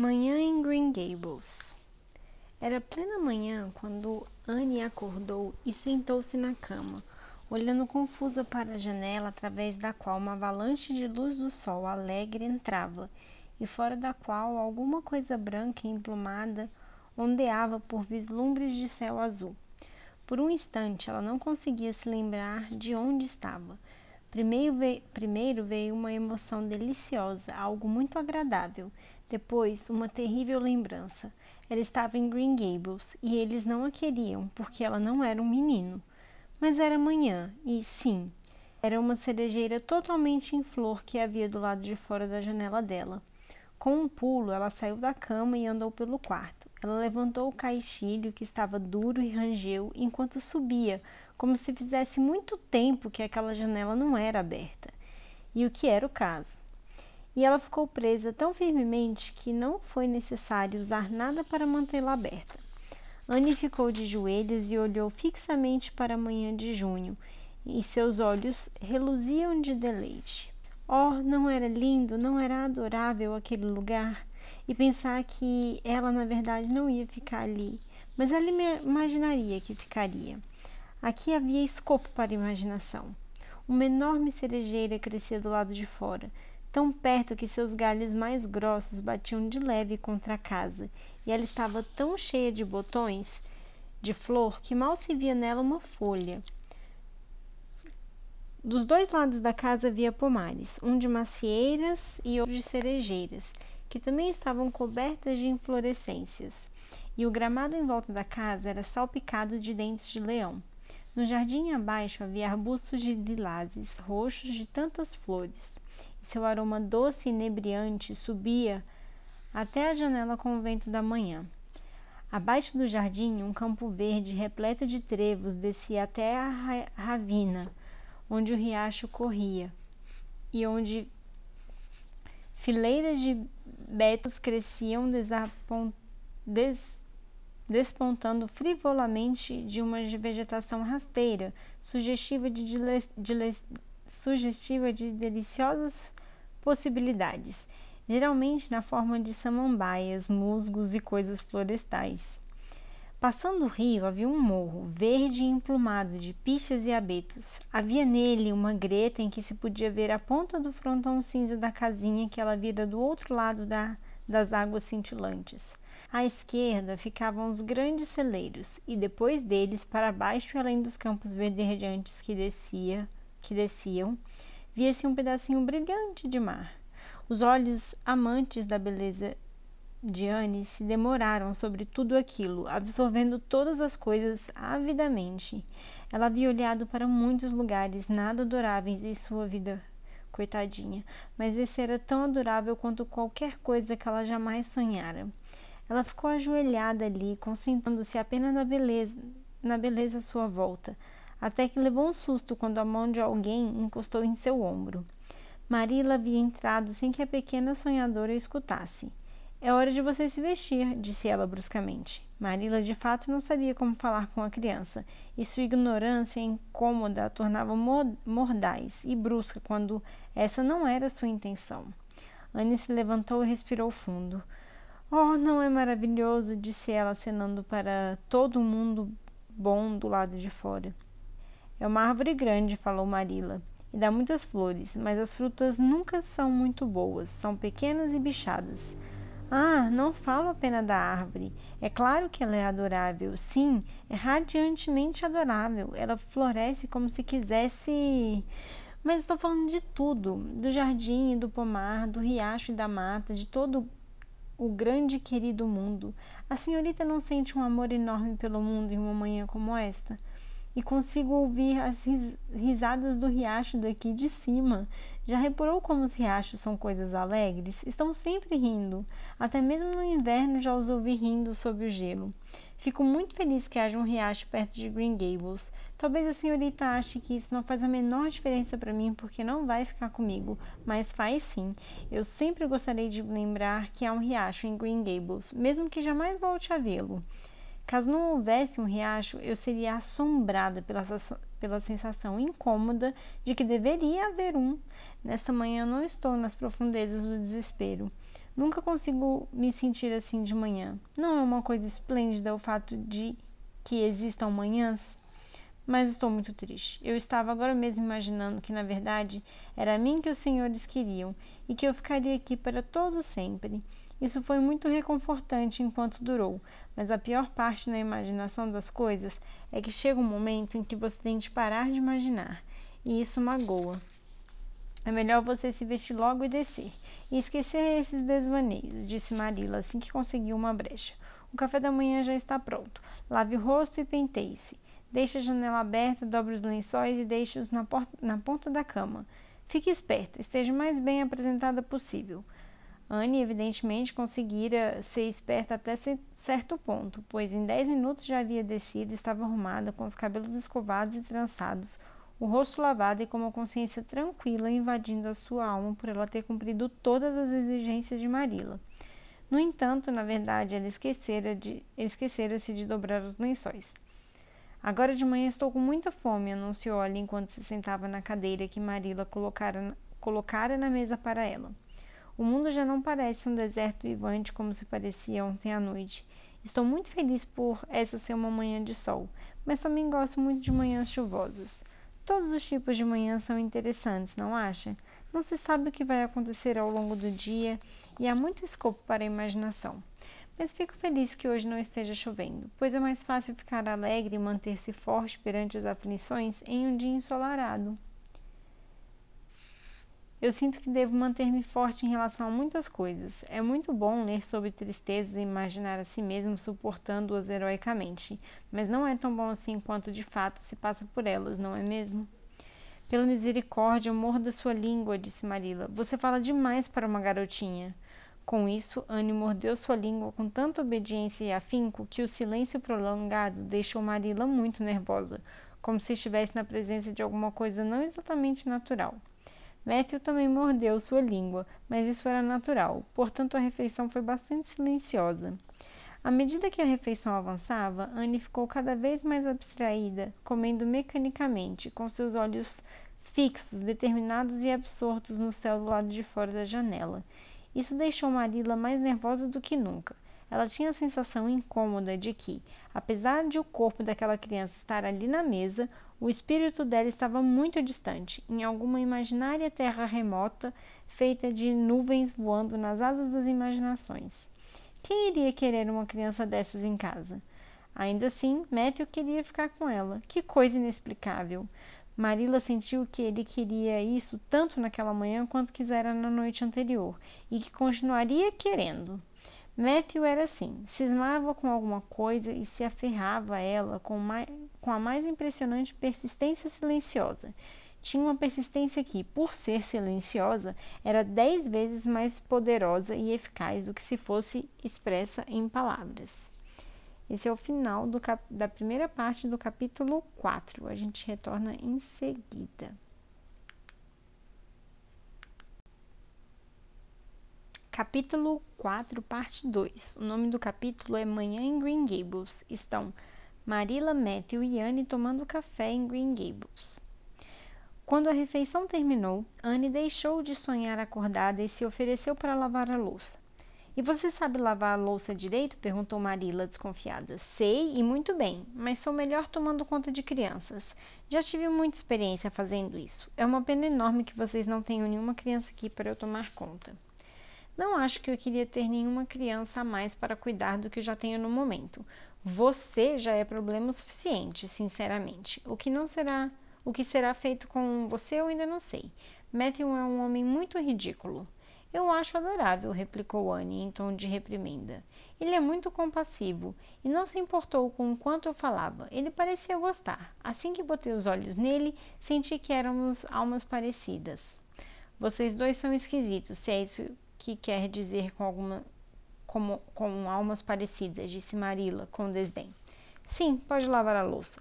Manhã em Green Gables. Era plena manhã quando Anne acordou e sentou-se na cama, olhando confusa para a janela através da qual uma avalanche de luz do sol alegre entrava e fora da qual alguma coisa branca e emplumada ondeava por vislumbres de céu azul. Por um instante ela não conseguia se lembrar de onde estava. Primeiro veio, primeiro veio uma emoção deliciosa, algo muito agradável depois, uma terrível lembrança. Ela estava em Green Gables e eles não a queriam porque ela não era um menino. Mas era manhã e, sim, era uma cerejeira totalmente em flor que havia do lado de fora da janela dela. Com um pulo, ela saiu da cama e andou pelo quarto. Ela levantou o caixilho que estava duro e rangeu enquanto subia, como se fizesse muito tempo que aquela janela não era aberta. E o que era o caso? E ela ficou presa tão firmemente que não foi necessário usar nada para mantê-la aberta. Anne ficou de joelhos e olhou fixamente para a manhã de junho, e seus olhos reluziam de deleite. Oh, não era lindo, não era adorável aquele lugar? E pensar que ela, na verdade, não ia ficar ali, mas ela imaginaria que ficaria. Aqui havia escopo para a imaginação. Uma enorme cerejeira crescia do lado de fora, tão perto que seus galhos mais grossos batiam de leve contra a casa, e ela estava tão cheia de botões de flor que mal se via nela uma folha. Dos dois lados da casa havia pomares, um de macieiras e outro de cerejeiras, que também estavam cobertas de inflorescências, e o gramado em volta da casa era salpicado de dentes de leão. No jardim abaixo havia arbustos de lilazes roxos de tantas flores seu aroma doce e inebriante subia até a janela com o vento da manhã. Abaixo do jardim, um campo verde repleto de trevos descia até a ravina, onde o riacho corria, e onde fileiras de betos cresciam des, despontando frivolamente de uma vegetação rasteira, sugestiva de, sugestiva de deliciosas possibilidades, geralmente na forma de samambaias, musgos e coisas florestais. Passando o rio havia um morro verde e emplumado de pichas e abetos. Havia nele uma greta em que se podia ver a ponta do frontão cinza da casinha que ela vira do outro lado da, das águas cintilantes. À esquerda ficavam os grandes celeiros, e depois deles, para baixo e além dos campos verdejantes que, descia, que desciam, via-se um pedacinho brilhante de mar. Os olhos amantes da beleza de Anne se demoraram sobre tudo aquilo, absorvendo todas as coisas avidamente. Ela havia olhado para muitos lugares nada adoráveis em sua vida, coitadinha, mas esse era tão adorável quanto qualquer coisa que ela jamais sonhara. Ela ficou ajoelhada ali, concentrando-se apenas na beleza, na beleza à sua volta, até que levou um susto quando a mão de alguém encostou em seu ombro. Marila havia entrado sem que a pequena sonhadora escutasse. É hora de você se vestir, disse ela bruscamente. Marila de fato não sabia como falar com a criança, e sua ignorância incômoda a tornava mordaz e brusca quando essa não era sua intenção. Anne se levantou e respirou fundo. Oh, não é maravilhoso, disse ela, acenando para todo mundo bom do lado de fora. É uma árvore grande, falou Marila, e dá muitas flores, mas as frutas nunca são muito boas, são pequenas e bichadas. Ah, não falo apenas da árvore. É claro que ela é adorável. Sim, é radiantemente adorável. Ela floresce como se quisesse. Mas estou falando de tudo: do jardim do pomar, do riacho e da mata, de todo o grande e querido mundo. A senhorita não sente um amor enorme pelo mundo em uma manhã como esta? E consigo ouvir as ris risadas do riacho daqui de cima. Já reparou como os riachos são coisas alegres? Estão sempre rindo. Até mesmo no inverno já os ouvi rindo sob o gelo. Fico muito feliz que haja um riacho perto de Green Gables. Talvez a senhorita ache que isso não faz a menor diferença para mim porque não vai ficar comigo, mas faz sim. Eu sempre gostaria de lembrar que há um riacho em Green Gables, mesmo que jamais volte a vê-lo. Caso não houvesse um riacho, eu seria assombrada pela, pela sensação incômoda de que deveria haver um. Nesta manhã não estou nas profundezas do desespero. Nunca consigo me sentir assim de manhã. Não é uma coisa esplêndida o fato de que existam manhãs? Mas estou muito triste. Eu estava agora mesmo imaginando que, na verdade, era a mim que os senhores queriam e que eu ficaria aqui para todo sempre. Isso foi muito reconfortante enquanto durou, mas a pior parte na imaginação das coisas é que chega um momento em que você tem de parar de imaginar, e isso magoa. É melhor você se vestir logo e descer, e esquecer esses desvaneios, disse Marila assim que conseguiu uma brecha. O café da manhã já está pronto. Lave o rosto e penteie-se. Deixe a janela aberta, dobre os lençóis e deixe-os na, na ponta da cama. Fique esperta, esteja mais bem apresentada possível. Anne, evidentemente, conseguira ser esperta até certo ponto, pois em dez minutos já havia descido e estava arrumada, com os cabelos escovados e trançados, o rosto lavado e com uma consciência tranquila invadindo a sua alma por ela ter cumprido todas as exigências de Marila. No entanto, na verdade, ela esquecera-se de, esquecera de dobrar os lençóis. Agora de manhã estou com muita fome, anunciou ela enquanto se sentava na cadeira que Marila colocara, colocara na mesa para ela. O mundo já não parece um deserto vivante como se parecia ontem à noite. Estou muito feliz por essa ser uma manhã de sol, mas também gosto muito de manhãs chuvosas. Todos os tipos de manhãs são interessantes, não acha? Não se sabe o que vai acontecer ao longo do dia e há muito escopo para a imaginação. Mas fico feliz que hoje não esteja chovendo, pois é mais fácil ficar alegre e manter-se forte perante as aflições em um dia ensolarado. Eu sinto que devo manter-me forte em relação a muitas coisas. É muito bom ler sobre tristezas e imaginar a si mesmo suportando-as heroicamente, mas não é tão bom assim quanto de fato se passa por elas, não é mesmo? Pela misericórdia, morda sua língua, disse Marila. Você fala demais para uma garotinha. Com isso, Anne mordeu sua língua com tanta obediência e afinco que o silêncio prolongado deixou Marila muito nervosa, como se estivesse na presença de alguma coisa não exatamente natural. Matthew também mordeu sua língua, mas isso era natural, portanto a refeição foi bastante silenciosa. À medida que a refeição avançava, Anne ficou cada vez mais abstraída, comendo mecanicamente, com seus olhos fixos, determinados e absortos no céu do lado de fora da janela. Isso deixou Marilla mais nervosa do que nunca. Ela tinha a sensação incômoda de que, apesar de o corpo daquela criança estar ali na mesa, o espírito dela estava muito distante, em alguma imaginária terra remota, feita de nuvens voando nas asas das imaginações. Quem iria querer uma criança dessas em casa? Ainda assim, Matthew queria ficar com ela. Que coisa inexplicável! Marilla sentiu que ele queria isso tanto naquela manhã quanto quisera na noite anterior, e que continuaria querendo. Matthew era assim, cismava com alguma coisa e se aferrava a ela com, mais, com a mais impressionante persistência silenciosa. Tinha uma persistência que, por ser silenciosa, era dez vezes mais poderosa e eficaz do que se fosse expressa em palavras. Esse é o final do, da primeira parte do capítulo 4. A gente retorna em seguida. Capítulo 4, parte 2. O nome do capítulo é Manhã em Green Gables. Estão Marilla, Matthew e Anne tomando café em Green Gables. Quando a refeição terminou, Anne deixou de sonhar acordada e se ofereceu para lavar a louça. E você sabe lavar a louça direito? perguntou Marilla, desconfiada. Sei e muito bem, mas sou melhor tomando conta de crianças. Já tive muita experiência fazendo isso. É uma pena enorme que vocês não tenham nenhuma criança aqui para eu tomar conta. Não acho que eu queria ter nenhuma criança a mais para cuidar do que já tenho no momento. Você já é problema suficiente, sinceramente. O que não será, o que será feito com você eu ainda não sei. Matthew é um homem muito ridículo. Eu acho adorável, replicou Anne em tom de reprimenda. Ele é muito compassivo e não se importou com o quanto eu falava. Ele parecia gostar. Assim que botei os olhos nele, senti que éramos almas parecidas. Vocês dois são esquisitos, se é isso que quer dizer com alguma como com almas parecidas, disse Marila com desdém. Sim, pode lavar a louça.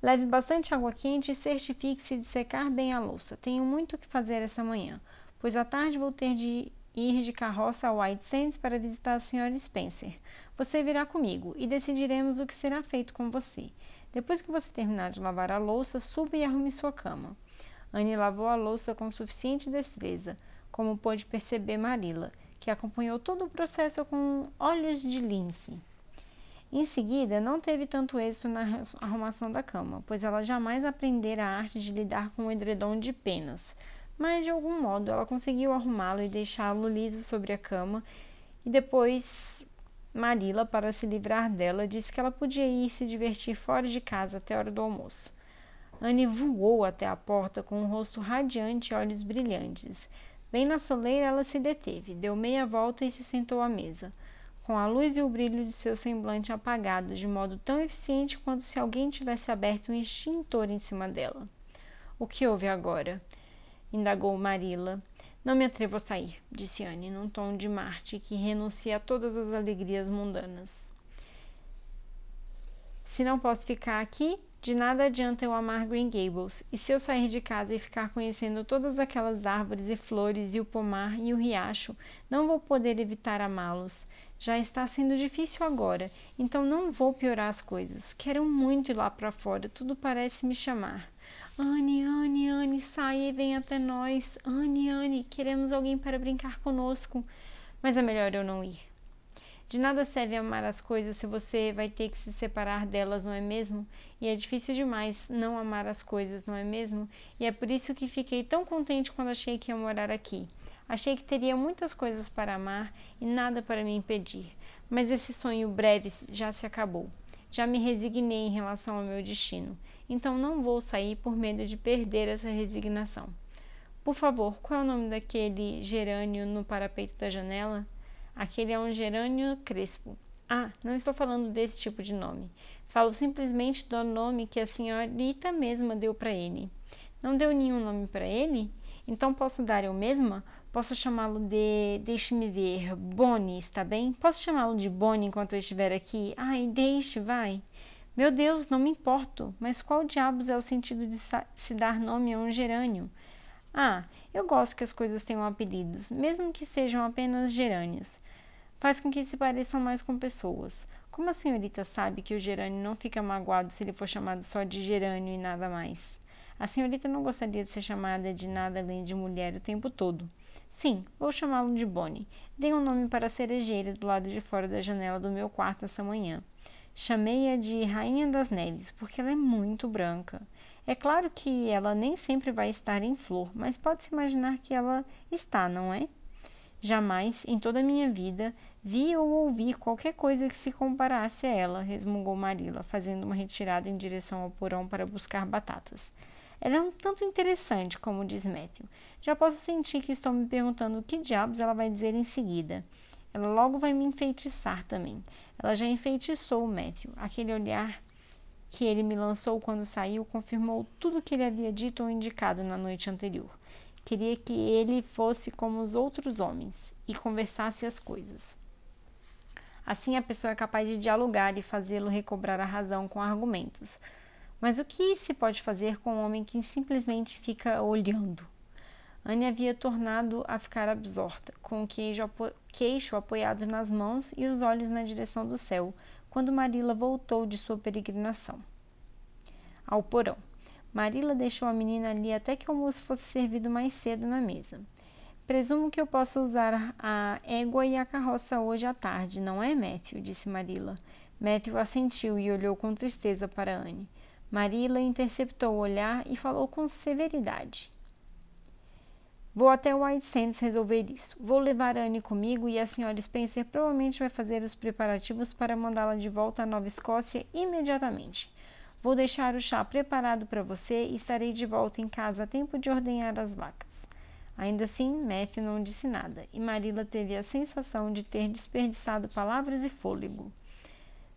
Leve bastante água quente e certifique-se de secar bem a louça. Tenho muito o que fazer essa manhã, pois à tarde vou ter de ir de carroça a White Sands para visitar a senhora Spencer. Você virá comigo e decidiremos o que será feito com você. Depois que você terminar de lavar a louça, suba e arrume sua cama. Anne lavou a louça com suficiente destreza, como pôde perceber Marilla, que acompanhou todo o processo com olhos de lince. Em seguida, não teve tanto êxito na arrumação da cama, pois ela jamais aprendera a arte de lidar com o edredom de penas. Mas de algum modo ela conseguiu arrumá-lo e deixá-lo liso sobre a cama, e depois Marila, para se livrar dela, disse que ela podia ir se divertir fora de casa até a hora do almoço. Anne voou até a porta com um rosto radiante e olhos brilhantes. Bem na soleira, ela se deteve, deu meia volta e se sentou à mesa, com a luz e o brilho de seu semblante apagado, de modo tão eficiente quanto se alguém tivesse aberto um extintor em cima dela. O que houve agora? Indagou Marilla. Não me atrevo a sair, disse Anne, num tom de Marte que renuncia a todas as alegrias mundanas. Se não posso ficar aqui, de nada adianta eu amar Green Gables, e se eu sair de casa e ficar conhecendo todas aquelas árvores e flores e o pomar e o riacho, não vou poder evitar amá-los. Já está sendo difícil agora, então não vou piorar as coisas. Quero muito ir lá para fora, tudo parece me chamar. Anne, Anne, Anne, saia e venha até nós. Anne, Anne, queremos alguém para brincar conosco. Mas é melhor eu não ir. De nada serve amar as coisas se você vai ter que se separar delas, não é mesmo? E é difícil demais não amar as coisas, não é mesmo? E é por isso que fiquei tão contente quando achei que ia morar aqui. Achei que teria muitas coisas para amar e nada para me impedir. Mas esse sonho breve já se acabou. Já me resignei em relação ao meu destino então não vou sair por medo de perder essa resignação. Por favor, qual é o nome daquele gerânio no parapeito da janela? Aquele é um gerânio crespo. Ah, não estou falando desse tipo de nome. Falo simplesmente do nome que a senhorita mesma deu para ele. Não deu nenhum nome para ele? Então posso dar eu mesma? Posso chamá-lo de. Deixe-me ver. Bonnie, está bem? Posso chamá-lo de Bonnie enquanto eu estiver aqui? Ai, deixe, vai. Meu Deus, não me importo, mas qual diabos é o sentido de se dar nome a um gerânio? Ah, eu gosto que as coisas tenham apelidos, mesmo que sejam apenas gerânios. Faz com que se pareçam mais com pessoas. Como a senhorita sabe que o gerânio não fica magoado se ele for chamado só de gerânio e nada mais? A senhorita não gostaria de ser chamada de nada além de mulher o tempo todo. Sim, vou chamá-lo de Bonnie. Dei um nome para a cerejeira do lado de fora da janela do meu quarto essa manhã. Chamei-a de Rainha das Neves porque ela é muito branca. É claro que ela nem sempre vai estar em flor, mas pode-se imaginar que ela está, não é? Jamais, em toda a minha vida, vi ou ouvi qualquer coisa que se comparasse a ela, resmungou Marila, fazendo uma retirada em direção ao porão para buscar batatas. Ela é um tanto interessante, como diz Matthew. Já posso sentir que estou me perguntando o que diabos ela vai dizer em seguida. Ela logo vai me enfeitiçar também. Ela já enfeitiçou o Matthew. Aquele olhar que ele me lançou quando saiu confirmou tudo que ele havia dito ou indicado na noite anterior. Queria que ele fosse como os outros homens e conversasse as coisas. Assim a pessoa é capaz de dialogar e fazê-lo recobrar a razão com argumentos. Mas o que se pode fazer com um homem que simplesmente fica olhando? Anne havia tornado a ficar absorta, com o queixo apoiado nas mãos e os olhos na direção do céu, quando Marila voltou de sua peregrinação. Ao porão. Marila deixou a menina ali até que o almoço fosse servido mais cedo na mesa. Presumo que eu possa usar a égua e a carroça hoje à tarde, não é, Matthew? disse Marila. Matthew assentiu e olhou com tristeza para Anne. Marila interceptou o olhar e falou com severidade. Vou até White Sands resolver isso. Vou levar Anne comigo e a senhora Spencer provavelmente vai fazer os preparativos para mandá-la de volta à Nova Escócia imediatamente. Vou deixar o chá preparado para você e estarei de volta em casa a tempo de ordenhar as vacas. Ainda assim, Matthew não disse nada e Marilla teve a sensação de ter desperdiçado palavras e fôlego.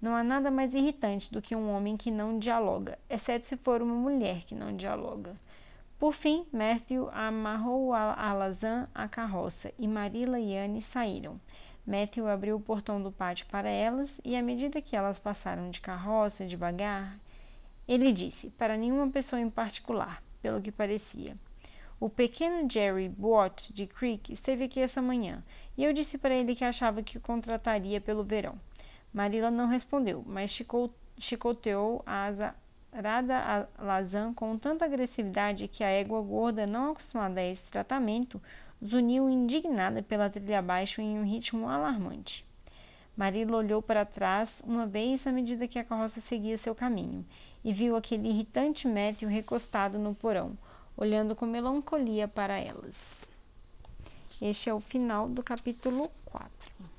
Não há nada mais irritante do que um homem que não dialoga, exceto se for uma mulher que não dialoga. Por fim, Matthew amarrou a alazã à carroça e Marilla e Anne saíram. Matthew abriu o portão do pátio para elas e, à medida que elas passaram de carroça devagar, ele disse, para nenhuma pessoa em particular, pelo que parecia. O pequeno Jerry Bott de Creek esteve aqui essa manhã e eu disse para ele que achava que o contrataria pelo verão. Marilla não respondeu, mas chicoteou a asa Rada Lazan com tanta agressividade que a égua gorda, não acostumada a esse tratamento, zuniu indignada pela trilha abaixo em um ritmo alarmante. Marila olhou para trás uma vez à medida que a carroça seguia seu caminho e viu aquele irritante Méteo recostado no porão, olhando com melancolia para elas. Este é o final do capítulo 4.